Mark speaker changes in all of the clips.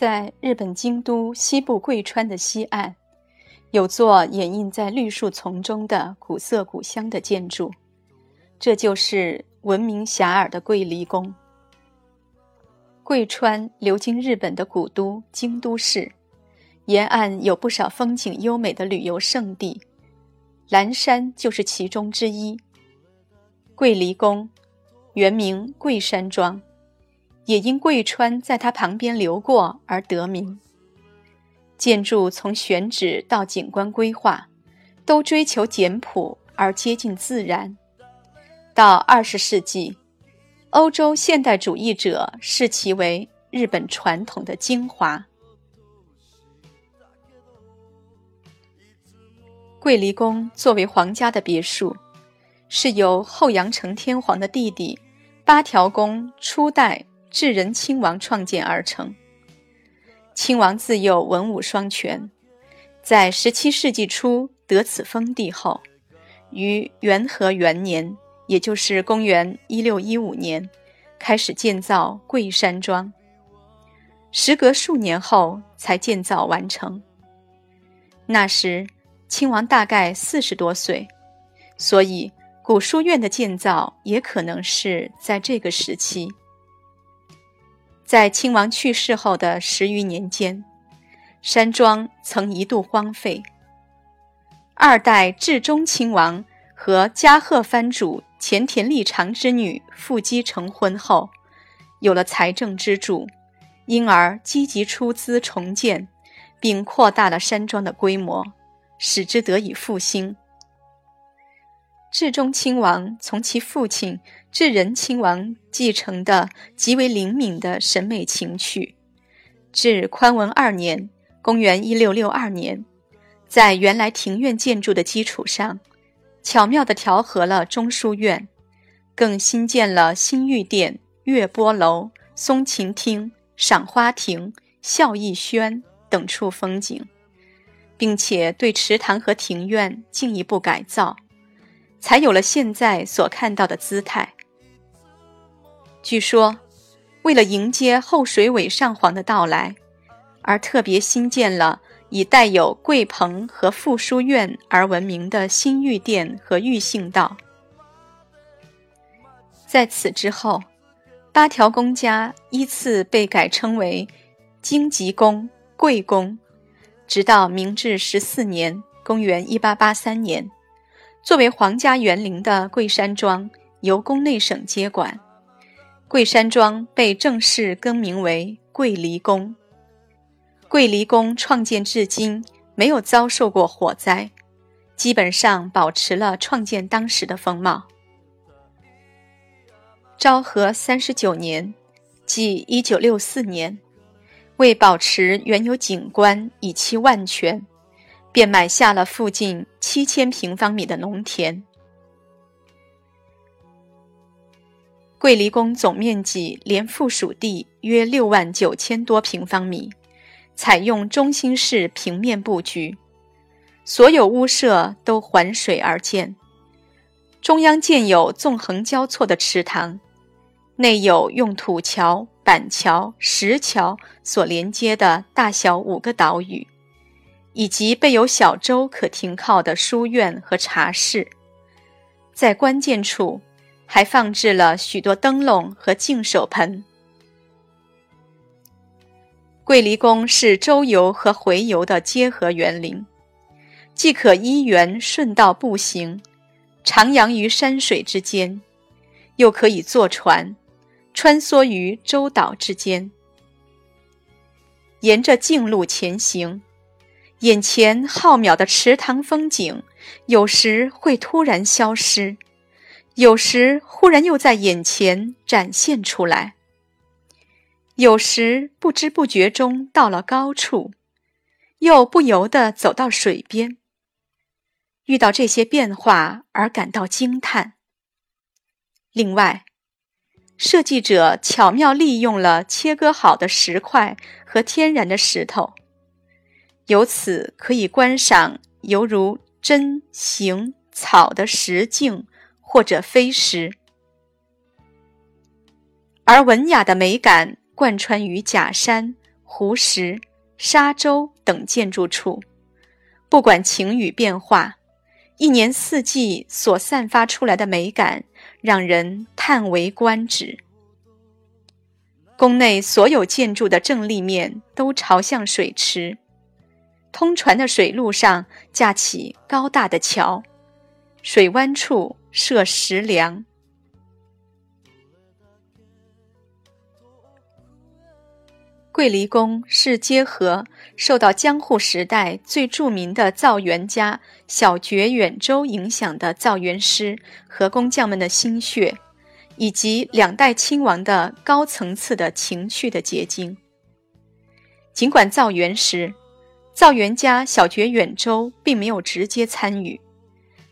Speaker 1: 在日本京都西部贵川的西岸，有座掩映在绿树丛中的古色古香的建筑，这就是闻名遐迩的桂离宫。贵川流经日本的古都京都市，沿岸有不少风景优美的旅游胜地，岚山就是其中之一。桂离宫原名桂山庄。也因贵川在它旁边流过而得名。建筑从选址到景观规划，都追求简朴而接近自然。到二十世纪，欧洲现代主义者视其为日本传统的精华。桂离宫作为皇家的别墅，是由后阳成天皇的弟弟八条宫初代。智仁亲王创建而成。亲王自幼文武双全，在十七世纪初得此封地后，于元和元年，也就是公元一六一五年，开始建造桂山庄。时隔数年后才建造完成。那时亲王大概四十多岁，所以古书院的建造也可能是在这个时期。在亲王去世后的十余年间，山庄曾一度荒废。二代至中亲王和加贺藩主前田利长之女富姬成婚后，有了财政支柱，因而积极出资重建，并扩大了山庄的规模，使之得以复兴。至忠亲王从其父亲。至仁亲王继承的极为灵敏的审美情趣，至宽文二年（公元1662年），在原来庭院建筑的基础上，巧妙地调和了中书院，更新建了新御殿、月波楼、松琴厅、赏花亭、孝义轩等处风景，并且对池塘和庭院进一步改造，才有了现在所看到的姿态。据说，为了迎接后水尾上皇的到来，而特别新建了以带有桂棚和副书院而闻名的新御殿和御幸道。在此之后，八条宫家依次被改称为荆吉宫、贵宫，直到明治十四年（公元1883年），作为皇家园林的桂山庄由宫内省接管。桂山庄被正式更名为桂离宫。桂离宫创建至今没有遭受过火灾，基本上保持了创建当时的风貌。昭和三十九年，即一九六四年，为保持原有景观以期万全，便买下了附近七千平方米的农田。桂离宫总面积连附属地约六万九千多平方米，采用中心式平面布局，所有屋舍都环水而建。中央建有纵横交错的池塘，内有用土桥、板桥、石桥所连接的大小五个岛屿，以及备有小舟可停靠的书院和茶室。在关键处。还放置了许多灯笼和净手盆。桂离宫是周游和回游的结合园林，既可依园顺道步行，徜徉于山水之间，又可以坐船，穿梭于洲岛之间。沿着径路前行，眼前浩渺的池塘风景，有时会突然消失。有时忽然又在眼前展现出来，有时不知不觉中到了高处，又不由得走到水边。遇到这些变化而感到惊叹。另外，设计者巧妙利用了切割好的石块和天然的石头，由此可以观赏犹如真形草的石境。或者飞石，而文雅的美感贯穿于假山、湖石、沙洲等建筑处，不管晴雨变化，一年四季所散发出来的美感，让人叹为观止。宫内所有建筑的正立面都朝向水池，通船的水路上架起高大的桥，水湾处设石梁。桂离宫是结合受到江户时代最著名的造园家小觉远州影响的造园师和工匠们的心血。以及两代亲王的高层次的情趣的结晶。尽管造园时，造园家小觉远州并没有直接参与，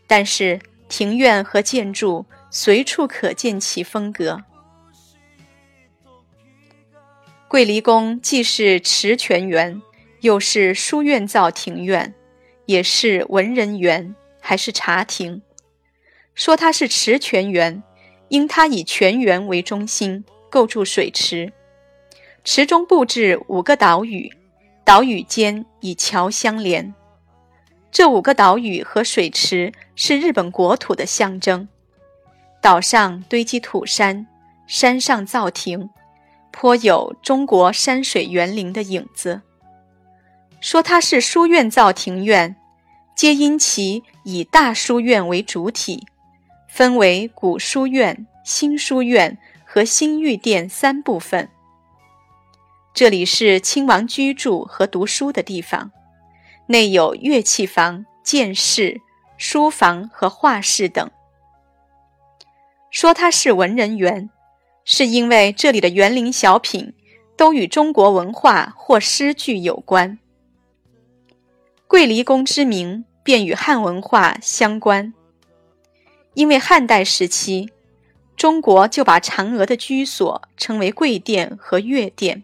Speaker 1: 但是庭院和建筑随处可见其风格。桂离宫既是池泉园，又是书院造庭院，也是文人园，还是茶亭。说它是池泉园。因它以泉园为中心构筑水池，池中布置五个岛屿，岛屿间以桥相连。这五个岛屿和水池是日本国土的象征。岛上堆积土山，山上造亭，颇有中国山水园林的影子。说它是书院造庭院，皆因其以大书院为主体。分为古书院、新书院和新御殿三部分。这里是亲王居住和读书的地方，内有乐器房、剑室、书房和画室等。说它是文人园，是因为这里的园林小品都与中国文化或诗句有关。桂离宫之名便与汉文化相关。因为汉代时期，中国就把嫦娥的居所称为桂殿和月殿，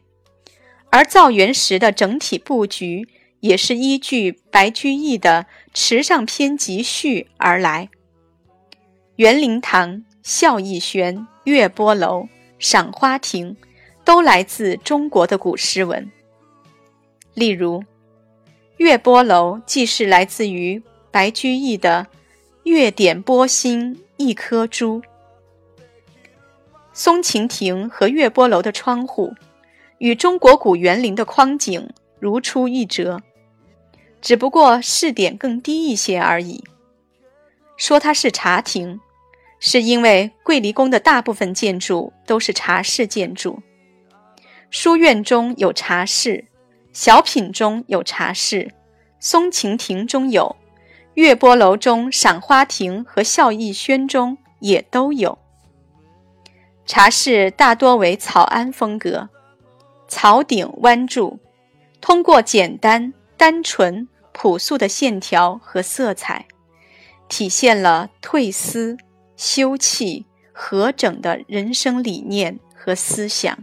Speaker 1: 而造园时的整体布局也是依据白居易的《池上篇集序》而来。园林堂、孝义轩、月波楼、赏花亭，都来自中国的古诗文。例如，月波楼既是来自于白居易的。月点波心一颗珠。松晴亭和月波楼的窗户，与中国古园林的框景如出一辙，只不过视点更低一些而已。说它是茶亭，是因为桂离宫的大部分建筑都是茶室建筑。书院中有茶室，小品中有茶室，松晴亭中有。月波楼中、赏花亭和孝义轩中也都有。茶室大多为草庵风格，草顶弯柱，通过简单、单纯、朴素的线条和色彩，体现了退思、休憩、和整的人生理念和思想。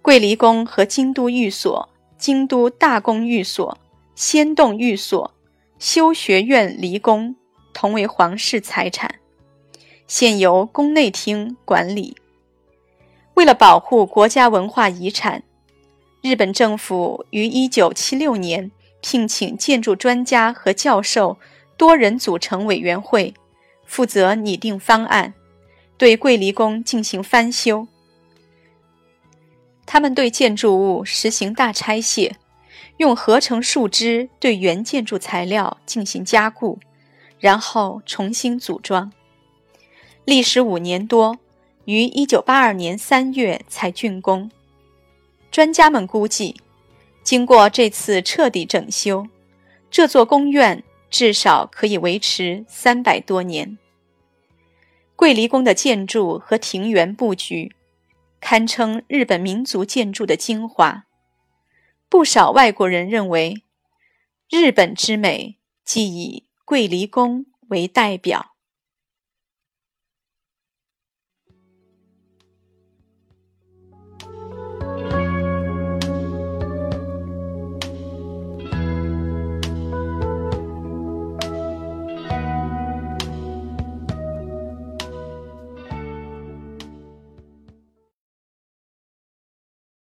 Speaker 1: 桂离宫和京都御所。京都大宫寓所、仙洞寓所、修学院离宫同为皇室财产，现由宫内厅管理。为了保护国家文化遗产，日本政府于1976年聘请建筑专家和教授多人组成委员会，负责拟定方案，对桂离宫进行翻修。他们对建筑物实行大拆卸，用合成树脂对原建筑材料进行加固，然后重新组装。历时五年多，于1982年3月才竣工。专家们估计，经过这次彻底整修，这座宫院至少可以维持三百多年。桂离宫的建筑和庭园布局。堪称日本民族建筑的精华。不少外国人认为，日本之美即以桂离宫为代表。